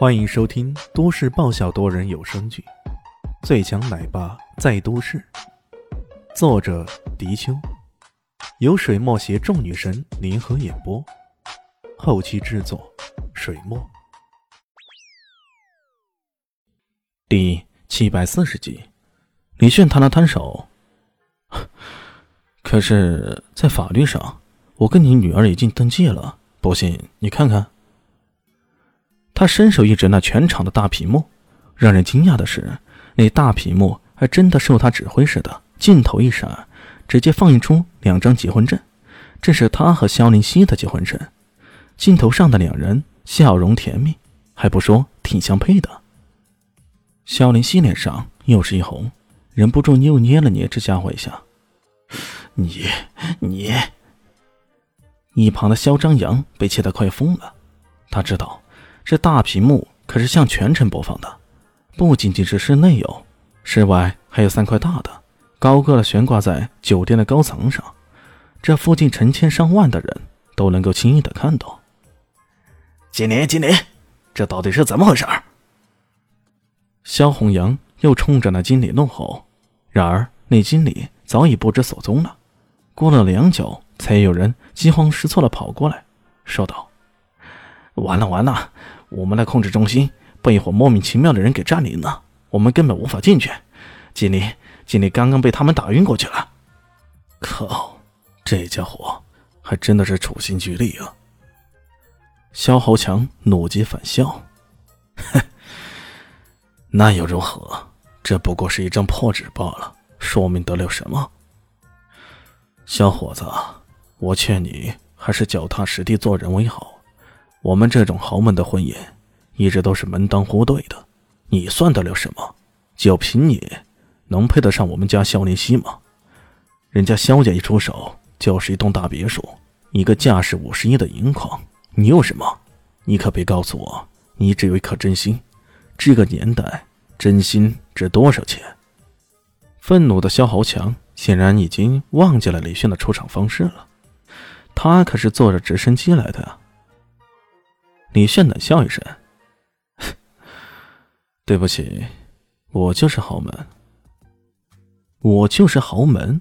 欢迎收听都市爆笑多人有声剧《最强奶爸在都市》，作者：迪秋，由水墨携众女神联合演播，后期制作：水墨。第七百四十集，李炫摊了摊手，可是，在法律上，我跟你女儿已经登记了，不信你看看。他伸手一指那全场的大屏幕，让人惊讶的是，那大屏幕还真的受他指挥似的，镜头一闪，直接放映出两张结婚证，这是他和肖林熙的结婚证。镜头上的两人笑容甜蜜，还不说挺相配的。肖林熙脸上又是一红，忍不住又捏了捏这家伙一下。你你，一旁的肖张扬被气得快疯了，他知道。这大屏幕可是向全城播放的，不仅仅是室内有，室外还有三块大的，高个的悬挂在酒店的高层上，这附近成千上万的人都能够轻易的看到。经理，经理，这到底是怎么回事？肖红阳又冲着那经理怒吼，然而那经理早已不知所踪了。过了良久，才有人惊慌失措的跑过来，说道：“完了，完了！”我们的控制中心被一伙莫名其妙的人给占领了，我们根本无法进去。经理，经理刚刚被他们打晕过去了。靠，这家伙还真的是处心积虑啊！肖豪强怒极反笑：“哼，那又如何？这不过是一张破纸罢了，说明得了什么？小伙子，我劝你还是脚踏实地做人为好。”我们这种豪门的婚姻，一直都是门当户对的。你算得了什么？就凭你，能配得上我们家肖林熙吗？人家肖家一出手就是一栋大别墅，一个价值五十亿的银矿。你有什么？你可别告诉我，你只有一颗真心。这个年代，真心值多少钱？愤怒的肖豪强显然已经忘记了李炫的出场方式了。他可是坐着直升机来的啊。李炫冷笑一声：“ 对不起，我就是豪门。我就是豪门。”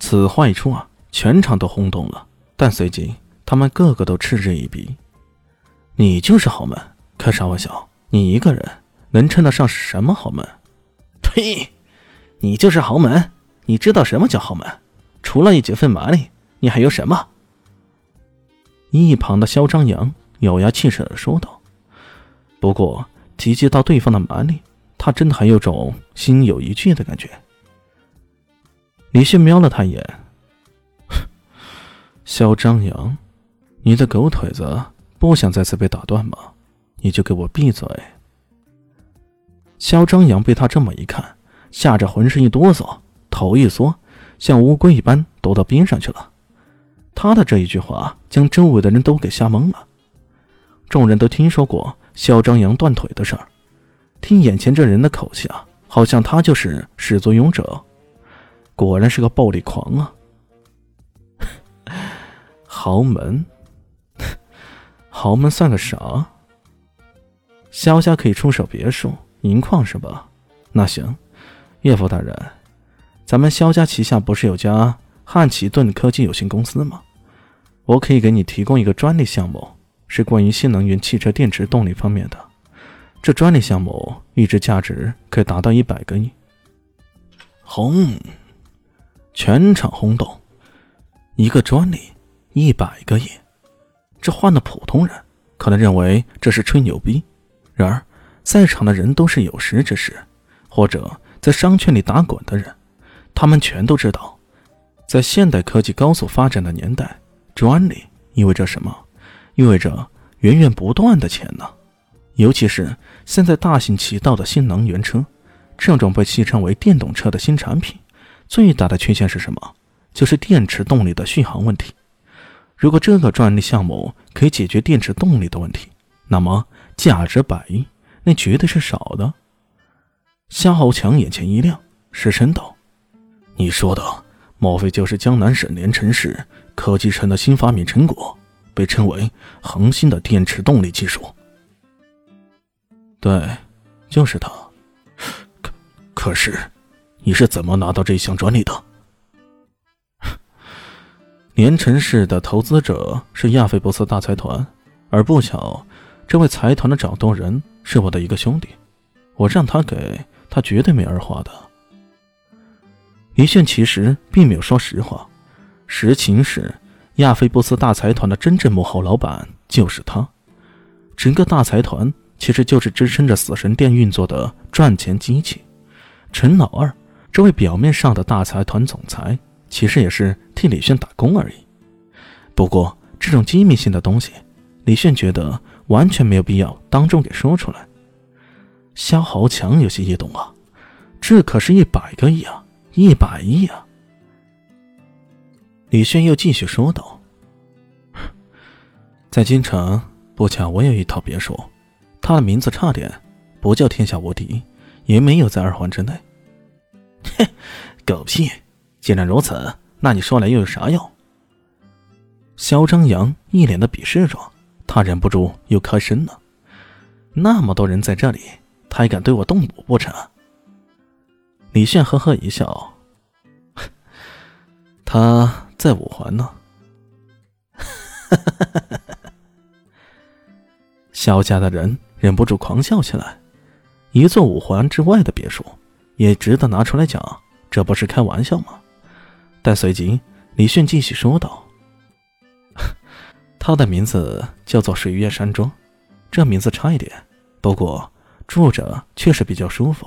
此话一出啊，全场都轰动了。但随即，他们个个都嗤之以鼻：“你就是豪门？开啥玩笑？你一个人能称得上是什么豪门？”“呸！你就是豪门？你知道什么叫豪门？除了一几分马力，你还有什么？”一旁的肖张扬。咬牙切齿的说道：“不过提及到对方的蛮力，他真的还有种心有余悸的感觉。”李迅瞄了他一眼：“肖张扬，你的狗腿子不想再次被打断吗？你就给我闭嘴！”肖张扬被他这么一看，吓着浑身一哆嗦，头一缩，像乌龟一般躲到边上去了。他的这一句话将周围的人都给吓懵了。众人都听说过肖张扬断腿的事儿，听眼前这人的口气啊，好像他就是始作俑者。果然是个暴力狂啊！豪门，豪门算个啥？肖家可以出手别墅、银矿是吧？那行，岳父大人，咱们肖家旗下不是有家汉奇顿科技有限公司吗？我可以给你提供一个专利项目。是关于新能源汽车电池动力方面的，这专利项目预值价值可以达到一百个亿。轰！全场轰动。一个专利，一百个亿，这换了普通人可能认为这是吹牛逼，然而在场的人都是有识之士，或者在商圈里打滚的人，他们全都知道，在现代科技高速发展的年代，专利意味着什么。意味着源源不断的钱呢，尤其是现在大行其道的新能源车，这种被戏称为电动车的新产品，最大的缺陷是什么？就是电池动力的续航问题。如果这个专利项目可以解决电池动力的问题，那么价值百亿，那绝对是少的。夏侯强眼前一亮，失声道：“你说的，莫非就是江南省连城市科技城的新发明成果？”被称为恒星的电池动力技术。对，就是他。可可是，你是怎么拿到这项专利的？连城市的投资者是亚非伯斯大财团，而不巧，这位财团的掌舵人是我的一个兄弟。我让他给他，绝对没二话的。一炫其实并没有说实话，实情是亚非波斯大财团的真正幕后老板就是他。整个大财团其实就是支撑着死神殿运作的赚钱机器。陈老二这位表面上的大财团总裁，其实也是替李炫打工而已。不过这种机密性的东西，李炫觉得完全没有必要当众给说出来。肖豪强有些异动啊，这可是一百个亿啊，一百亿啊！李炫又继续说道：“在京城，不巧我有一套别墅，它的名字差点不叫天下无敌，也没有在二环之内。”哼，狗屁！既然如此，那你说来又有啥用？肖张扬一脸的鄙视状，他忍不住又开声了：“那么多人在这里。”他还敢对我动武不成？李炫呵呵一笑，他在五环呢。肖家的人忍不住狂笑起来。一座五环之外的别墅，也值得拿出来讲，这不是开玩笑吗？但随即，李迅继续说道：“ 他的名字叫做水月山庄，这名字差一点，不过……”住着确实比较舒服。